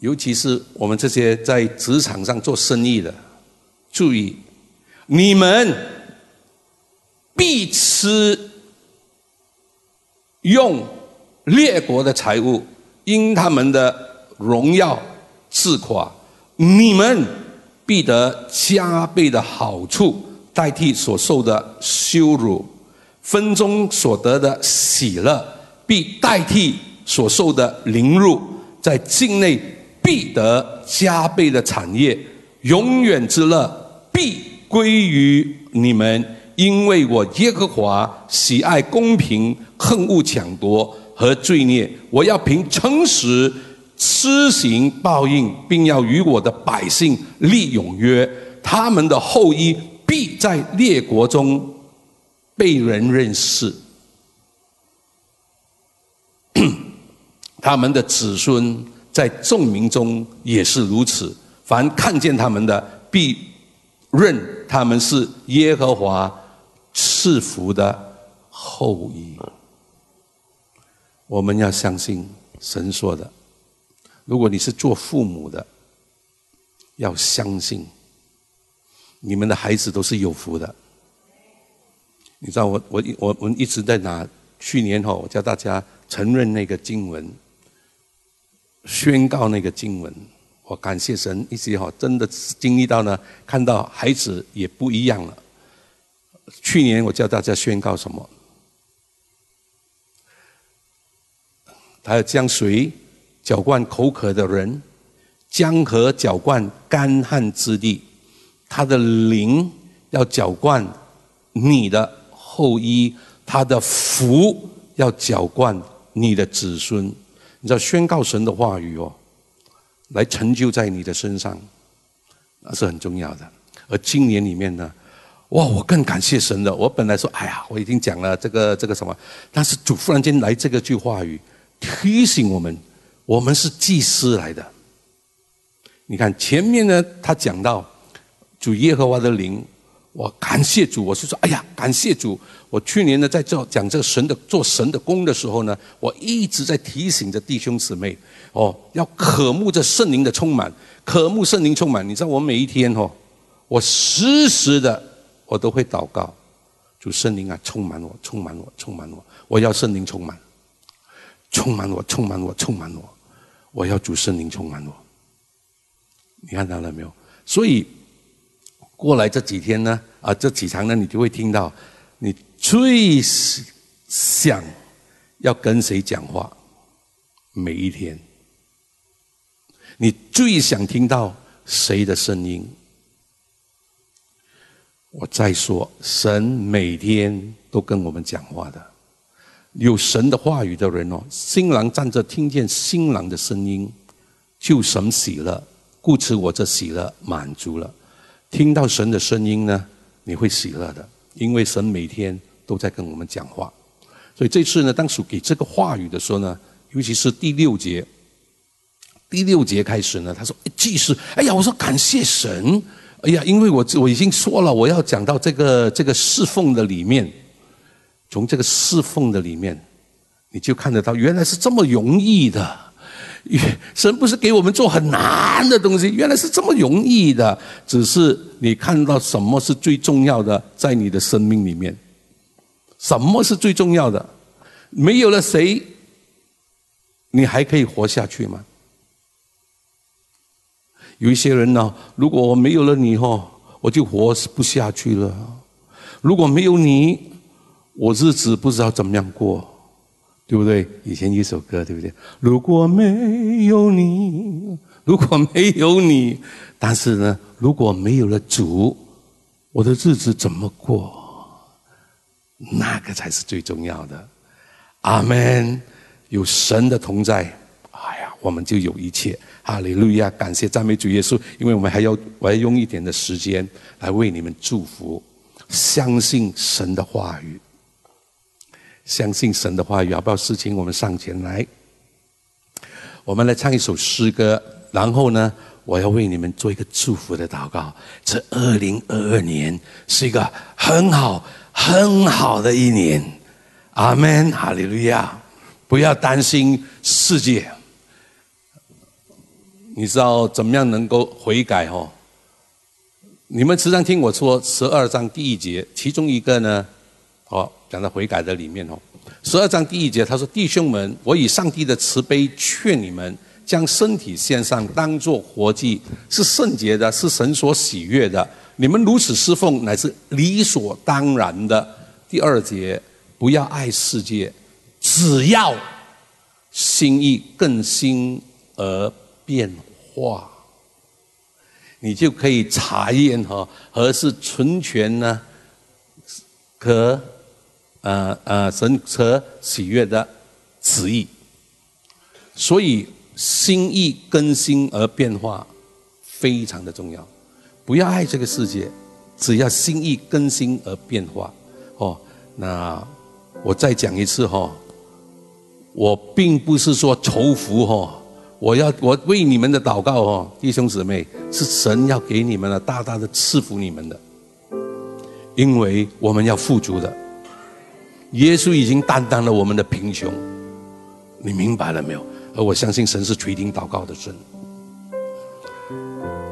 尤其是我们这些在职场上做生意的，注意，你们必吃用列国的财物，因他们的荣耀自夸，你们。必得加倍的好处，代替所受的羞辱；分中所得的喜乐，必代替所受的凌辱。在境内必得加倍的产业，永远之乐必归于你们，因为我耶和华喜爱公平，恨恶抢夺和罪孽。我要凭诚实。施行报应，并要与我的百姓立永约，他们的后裔必在列国中被人认识，他们的子孙在众民中也是如此。凡看见他们的，必认他们是耶和华赐福的后裔。我们要相信神说的。如果你是做父母的，要相信你们的孩子都是有福的。你知道我我我我一直在拿去年哈，我教大家承认那个经文，宣告那个经文。我感谢神，一直哈真的经历到呢，看到孩子也不一样了。去年我教大家宣告什么？他要将水。搅灌口渴的人，江河搅灌干旱之地，他的灵要搅灌你的后裔，他的福要搅灌你的子孙。你知道宣告神的话语哦，来成就在你的身上，那是很重要的。而今年里面呢，哇，我更感谢神了。我本来说，哎呀，我已经讲了这个这个什么，但是主忽然间来这个句话语，提醒我们。我们是祭司来的，你看前面呢，他讲到主耶和华的灵，我感谢主，我是说，哎呀，感谢主！我去年呢在做讲这个神的做神的工的时候呢，我一直在提醒着弟兄姊妹，哦，要渴慕着圣灵的充满，渴慕圣灵充满。你知道我每一天哦，我时时的我都会祷告，主圣灵啊，充满我，充满我，充满我，我要圣灵充满，充满我，充满我，充满我。我要主圣灵充满我，你看到了没有？所以过来这几天呢，啊，这几场呢，你就会听到你最想要跟谁讲话？每一天，你最想听到谁的声音？我再说，神每天都跟我们讲话的，有神的话语的人哦，新郎站着听见新郎的声音，就神喜乐，故此我这喜乐满足了。听到神的声音呢，你会喜乐的，因为神每天都在跟我们讲话。所以这次呢，当属给这个话语的时候呢，尤其是第六节，第六节开始呢，他说：“祭司，哎呀，我说感谢神。”哎呀，因为我我已经说了，我要讲到这个这个侍奉的里面，从这个侍奉的里面，你就看得到，原来是这么容易的。神不是给我们做很难的东西，原来是这么容易的。只是你看到什么是最重要的，在你的生命里面，什么是最重要的？没有了谁，你还可以活下去吗？有一些人呢，如果我没有了你哈，我就活不下去了。如果没有你，我日子不知道怎么样过，对不对？以前一首歌，对不对？如果没有你，如果没有你，但是呢，如果没有了主，我的日子怎么过？那个才是最重要的。阿门。有神的同在，哎呀，我们就有一切。哈利路亚！感谢赞美主耶稣，因为我们还要我要用一点的时间来为你们祝福。相信神的话语，相信神的话语，要不要事情？我们上前来，我们来唱一首诗歌，然后呢，我要为你们做一个祝福的祷告。这二零二二年是一个很好很好的一年，阿门！哈利路亚！不要担心世界。你知道怎么样能够悔改哦？你们时常听我说十二章第一节，其中一个呢，哦，讲到悔改的里面哦。十二章第一节他说：“弟兄们，我以上帝的慈悲劝你们，将身体献上，当作活祭，是圣洁的，是神所喜悦的。你们如此侍奉，乃是理所当然的。”第二节，不要爱世界，只要心意更新而变。化，你就可以查验哈，何是纯全呢？可呃呃神可喜悦的旨意。所以心意更新而变化非常的重要。不要爱这个世界，只要心意更新而变化。哦，那我再讲一次哈，我并不是说仇福哈。我要我为你们的祷告哦，弟兄姊妹，是神要给你们的，大大的赐福你们的，因为我们要富足的。耶稣已经担当了我们的贫穷，你明白了没有？而我相信神是垂听祷告的神。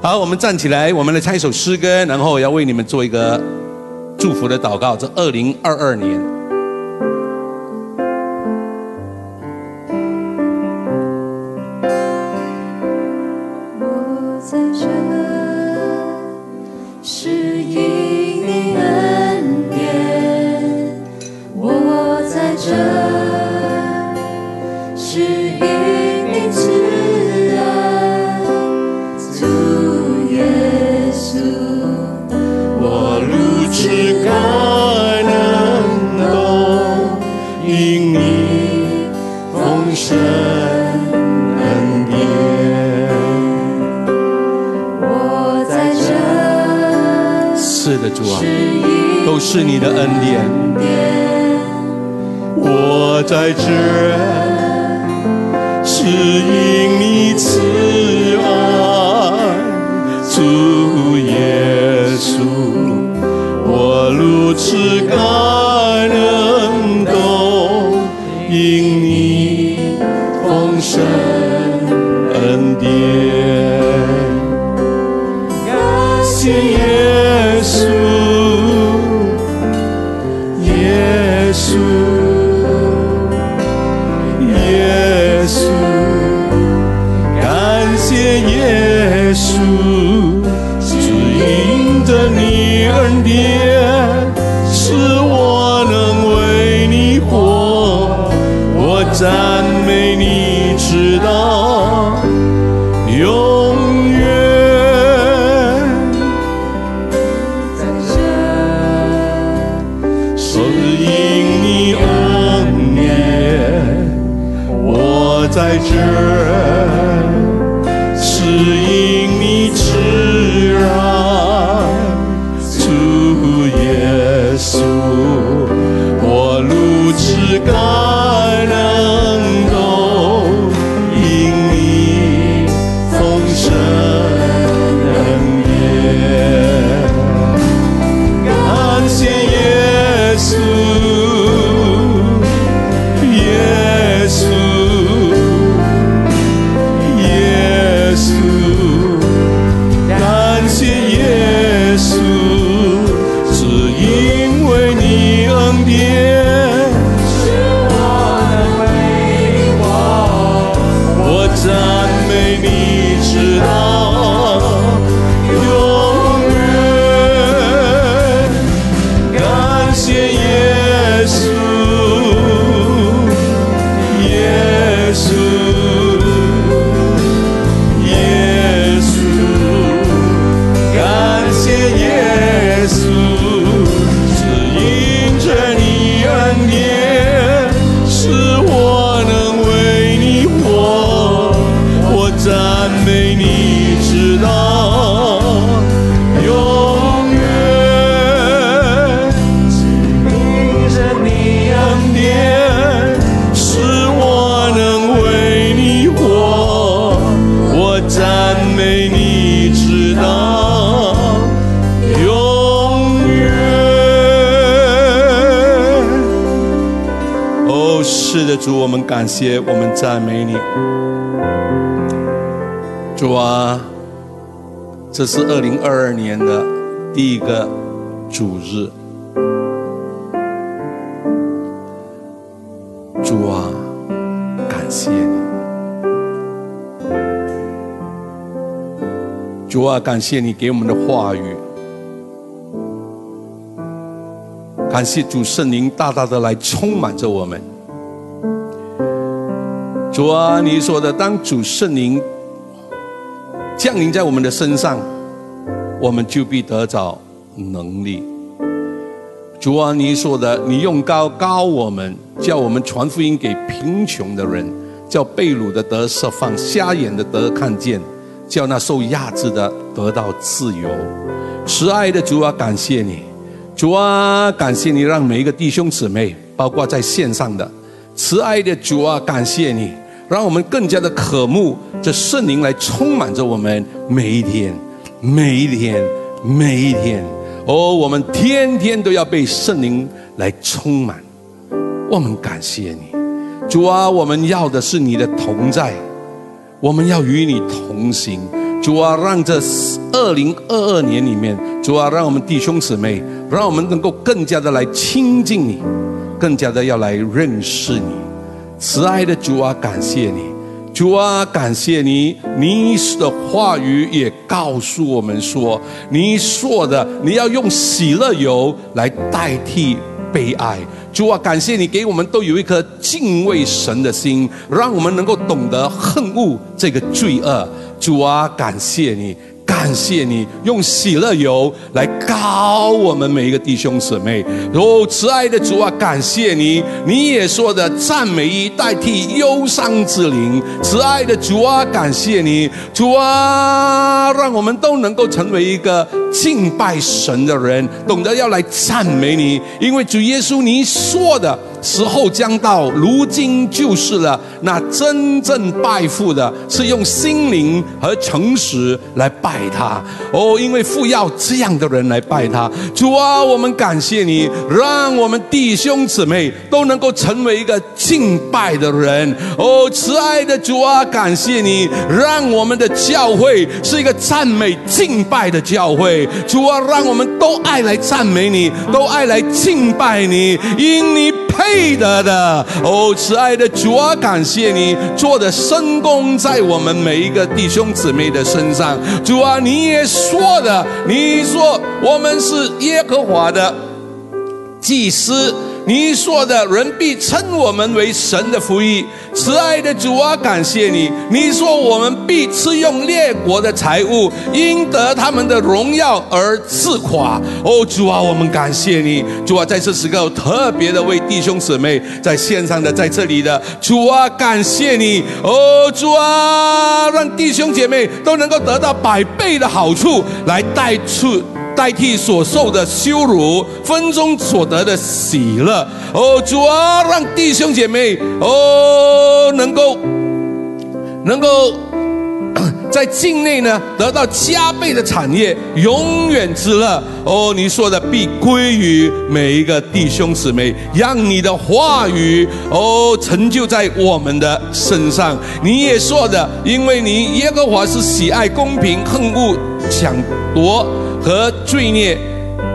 好，我们站起来，我们来唱一首诗歌，然后要为你们做一个祝福的祷告。这二零二二年。稣，感谢耶稣，只因得你而典，使我能为你活。我在。在这赞美你，直到永远。哦，是的，主，我们感谢，我们赞美你，主啊，这是二零二二年的第一个主日。感谢你给我们的话语，感谢主圣灵大大的来充满着我们。主啊，你说的，当主圣灵降临在我们的身上，我们就必得着能力。主啊，你说的，你用高高我们，叫我们传福音给贫穷的人，叫被掳的得释放，瞎眼的得看见，叫那受压制的得到自由。慈爱的主啊，感谢你，主啊，感谢你，让每一个弟兄姊妹，包括在线上的，慈爱的主啊，感谢你，让我们更加的渴慕这圣灵来充满着我们每一天，每一天，每一天。哦，我们天天都要被圣灵来充满。我们感谢你，主啊，我们要的是你的同在，我们要与你同行。主啊，让这二零二二年里面，主啊，让我们弟兄姊妹，让我们能够更加的来亲近你，更加的要来认识你。慈爱的主啊，感谢你。主啊，感谢你，你的话语也告诉我们说，你说的你要用喜乐油来代替悲哀。主啊，感谢你给我们都有一颗敬畏神的心，让我们能够懂得恨恶这个罪恶。主啊，感谢你。感谢你用喜乐油来膏我们每一个弟兄姊妹。哦，慈爱的主啊，感谢你，你也说的赞美衣代替忧伤之灵。慈爱的主啊，感谢你，主啊，让我们都能够成为一个敬拜神的人，懂得要来赞美你，因为主耶稣你说的。时候将到，如今就是了。那真正拜父的，是用心灵和诚实来拜他。哦，因为父要这样的人来拜他。主啊，我们感谢你，让我们弟兄姊妹都能够成为一个敬拜的人。哦，慈爱的主啊，感谢你，让我们的教会是一个赞美敬拜的教会。主啊，让我们都爱来赞美你，都爱来敬拜你，因你配得的。哦，慈爱的主啊，感谢你做的深功在我们每一个弟兄姊妹的身上。主啊，你也说的，你说我们是耶和华的祭司。你说的人必称我们为神的福音。慈爱的主啊，感谢你！你说我们必吃用列国的财物，因得他们的荣耀而自夸。哦，主啊，我们感谢你！主啊，在这时刻特别的为弟兄姊妹在线上的在这里的主啊，感谢你！哦，主啊，让弟兄姐妹都能够得到百倍的好处，来带出。代替所受的羞辱，分中所得的喜乐。哦，主啊，让弟兄姐妹哦，能够能够在境内呢得到加倍的产业，永远之乐。哦，你说的必归于每一个弟兄姊妹，让你的话语哦成就在我们的身上。你也说的，因为你耶和华是喜爱公平，恨恶抢夺。和罪孽，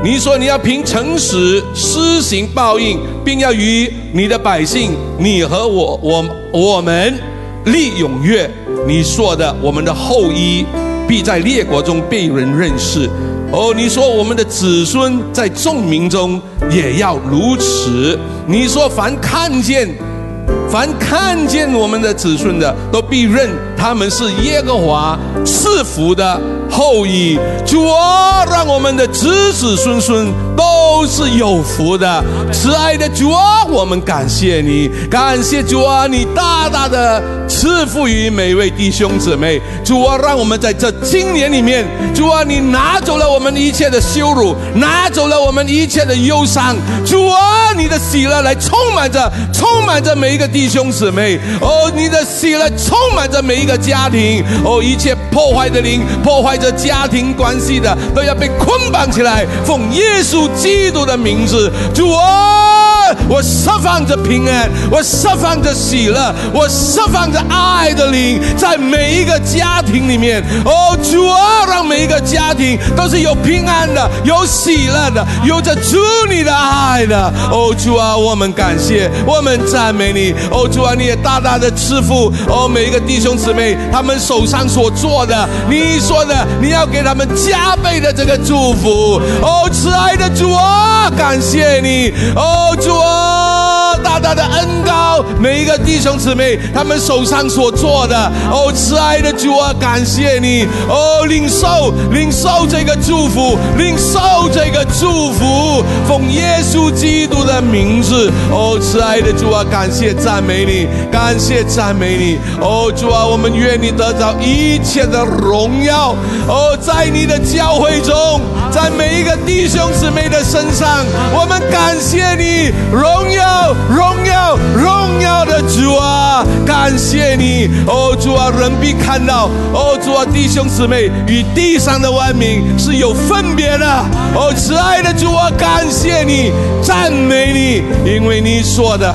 你说你要凭诚实施行报应，并要与你的百姓，你和我，我我们立永约。你说的，我们的后裔必在列国中被人认识。哦，你说我们的子孙在众民中也要如此。你说凡看见，凡看见我们的子孙的，都必认他们是耶和华赐福的。后裔，主啊，让我们的子子孙孙都是有福的。慈爱的主啊，我们感谢你，感谢主啊，你大大的赐福于每位弟兄姊妹。主啊，让我们在这今年里面，主啊，你拿走了我们一切的羞辱，拿走了我们一切的忧伤。主啊，你的喜乐来充满着，充满着每一个弟弟兄姊妹。哦，你的喜乐充满着每一个家庭。哦，一切破坏的灵，破坏。着家庭关系的都要被捆绑起来，奉耶稣基督的名字，主啊，我释放着平安，我释放着喜乐，我释放着爱的灵，在每一个家庭里面。哦，主啊，让每一个家庭都是有平安的，有喜乐的，有着主你的爱的。哦，主啊，我们感谢，我们赞美你。哦，主啊，你也大大的赐福哦，每一个弟兄姊妹他们手上所做的，你说的。你要给他们加倍的这个祝福哦，慈爱的主啊，感谢你哦，主啊，大大的恩高每一个弟兄姊妹他们手上所做的哦，慈爱的主啊，感谢你哦，领受领受这个祝福，领受这个祝福，奉耶稣基督的名字哦，慈爱的主啊，感谢赞美你，感谢赞美你哦，主啊，我们愿你得到一切的荣耀。哦，在你的教会中，在每一个弟兄姊妹的身上，我们感谢你，荣耀、荣耀、荣荣耀的主啊，感谢你。哦，主啊，人必看到，哦，主啊，弟兄姊妹与地上的万民是有分别的。哦，慈爱的主啊，感谢你，赞美你，因为你说的，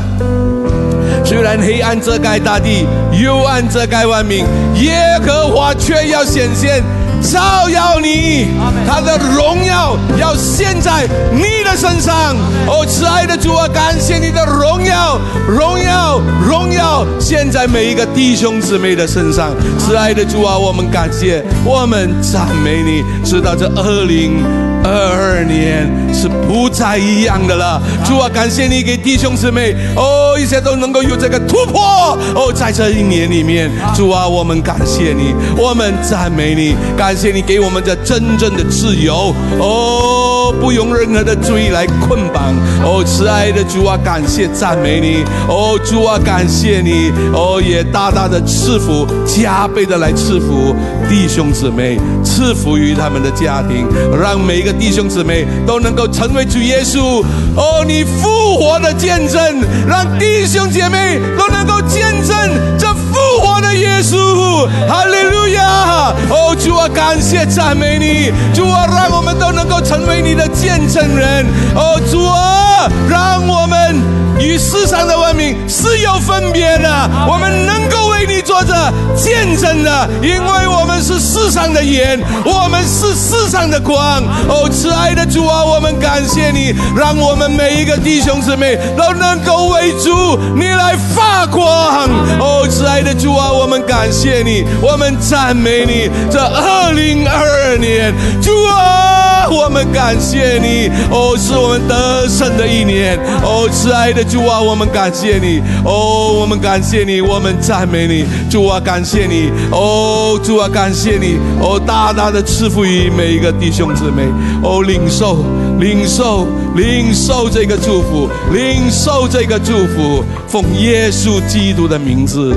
虽然黑暗遮盖大地，幽暗遮盖万民，耶和华却要显现。照耀你，他的荣耀要现在你的身上。哦，慈爱的主啊，感谢你的荣耀，荣耀，荣耀，现在每一个弟兄姊妹的身上。慈爱的主啊，我们感谢，我们赞美你，直到这二零二二年是不再一样的了。主啊，感谢你给弟兄姊妹，哦，一切都能够有这个突破。哦，在这一年里面，主啊，我们感谢你，我们赞美你，感。谢你给我们这真正的自由。哦，不用任何的罪来捆绑。哦，慈爱的主啊，感谢赞美你。哦，主啊，感谢你。哦，也大大的赐福，加倍的来赐福弟兄姊妹，赐福于他们的家庭，让每一个弟兄姊妹都能够成为主耶稣。哦，你复活的见证，让弟兄姐妹都能够见证这复活的耶稣，哈利路亚哦，主啊。感谢赞美你，主啊，让我们都能够成为你的见证人。哦，主啊，让我们与世上的文明是有分别的，我们能够为你活着见证的，因为我们是世上的盐，我们是世上的光。哦，慈爱的主啊，我们感谢你，让我们每一个弟兄姊妹都能够为主你来发光。哦，慈爱的主啊，我们感谢你，我们赞美你。这二。二零二二年，主啊，我们感谢你，哦，是我们得胜的一年，哦，慈爱的主啊，我们感谢你，哦，我们感谢你，我们赞美你，主啊，感谢你，哦，主啊，感谢你，哦，大大的赐福于每一个弟兄姊妹，哦，领受，领受，领受这个祝福，领受这个祝福，奉耶稣基督的名字，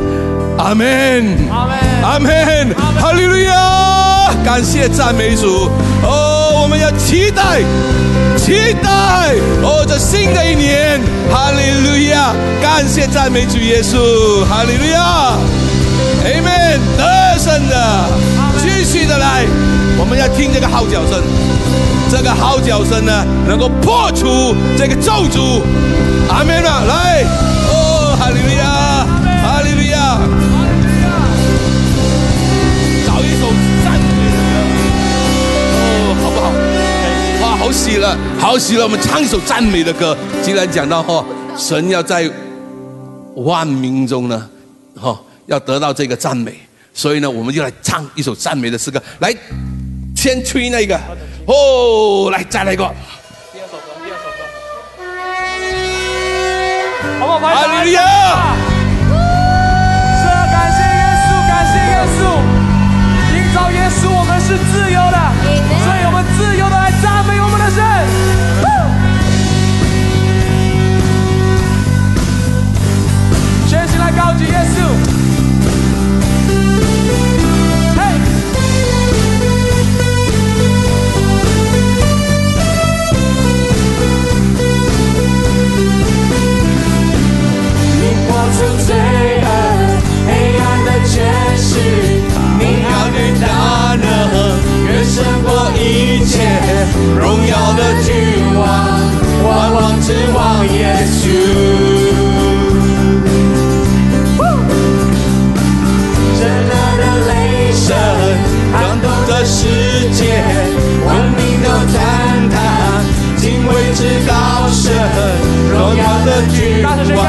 阿门，阿门。阿门，哈利路亚，感谢赞美主，哦，我们要期待，期待，哦，这新的一年，哈利路亚，感谢赞美主耶稣，哈利路亚，Amen，得胜的，继续的来，我们要听这个号角声，这个号角声呢，能够破除这个咒诅，阿门啊，来，哦，哈利路亚，哈利路亚。找一首赞美的歌，哦，好不好？哇，好喜了，好喜了！我们唱一首赞美的歌。既然讲到哈，神要在万民中呢，哈，要得到这个赞美，所以呢，我们就来唱一首赞美的诗歌。来，先吹那个，哦，来再来一个，第二首歌，第二首歌，好不好？拍手！是啊，感谢耶稣，感谢耶稣，因着耶稣我们是自由的，所以我们自由的来赞美我们的神。全心来高举耶稣。除罪恶，黑暗的权势，你要的大能，远胜过一切，荣耀的君王，万王之王耶稣。震耳的雷声，撼动这世界，万民都赞叹，敬畏至高神，荣耀的君大声宣告。王，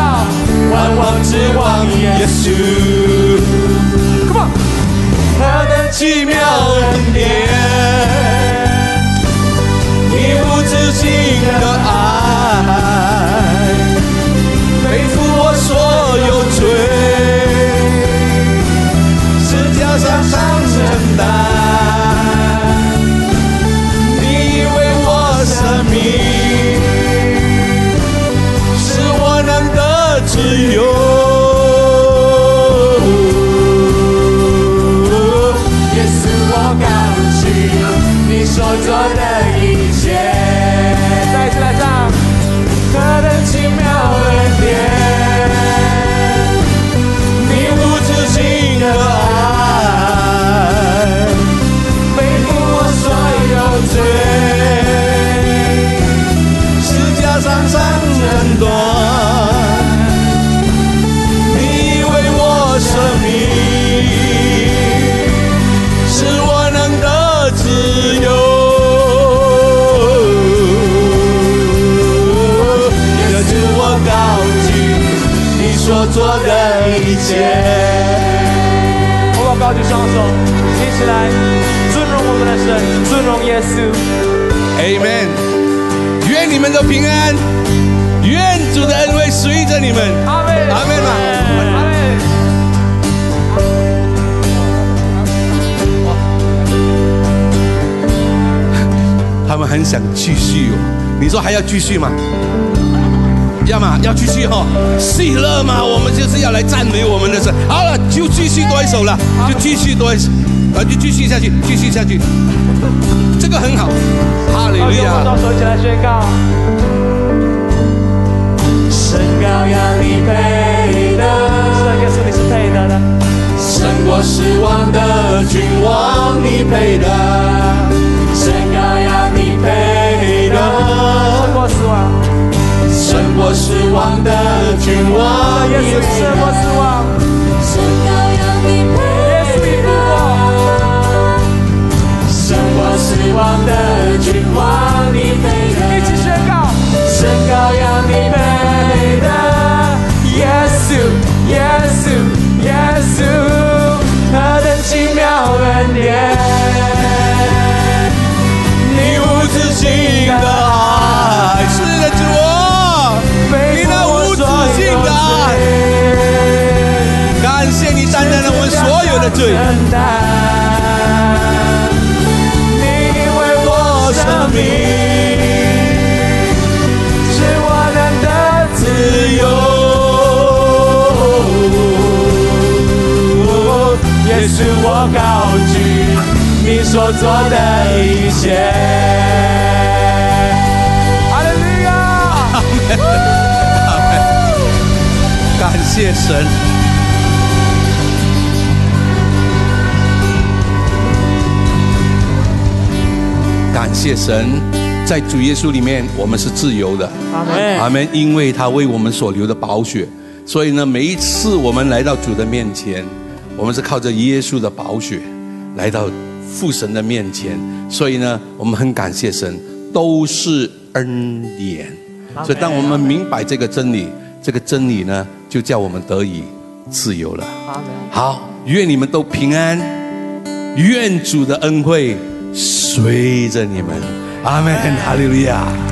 万王之王耶稣。Come on，何等奇妙恩典，你无止境的爱，自由。耶稣，我感激你所做的的一切。好不好？高举双手，一起来尊荣我们的神，尊荣耶稣。Amen。愿你们都平安，愿主的恩惠随着你们。阿门，阿门嘛。阿门。他们很想继续哦。你说还要继续吗？要吗？要继续哈、喜乐嘛，我们就是要来赞美我们的神。好了，就继续多一首了，就继续多一首，啊，就继续下去，继续下去。这个很好，哈利好，路亚。双手一起来宣告。神羔羊你配的，耶稣你是配的的，胜过失望的君王你配得，过失望的君王耶稣你胜过死亡，神羔羊你耶稣你复活。胜过失望的君罪。承担，你为我生命，是我能的自由。也是，我高举你所做的一切。哈利路亚！感谢神。感谢神，在主耶稣里面，我们是自由的。阿门。阿门。因为他为我们所流的宝血，所以呢，每一次我们来到主的面前，我们是靠着耶稣的宝血来到父神的面前。所以呢，我们很感谢神，都是恩典。所以，当我们明白这个真理，这个真理呢，就叫我们得以自由了。好，愿你们都平安，愿主的恩惠随着你们。阿门，哈利路亚。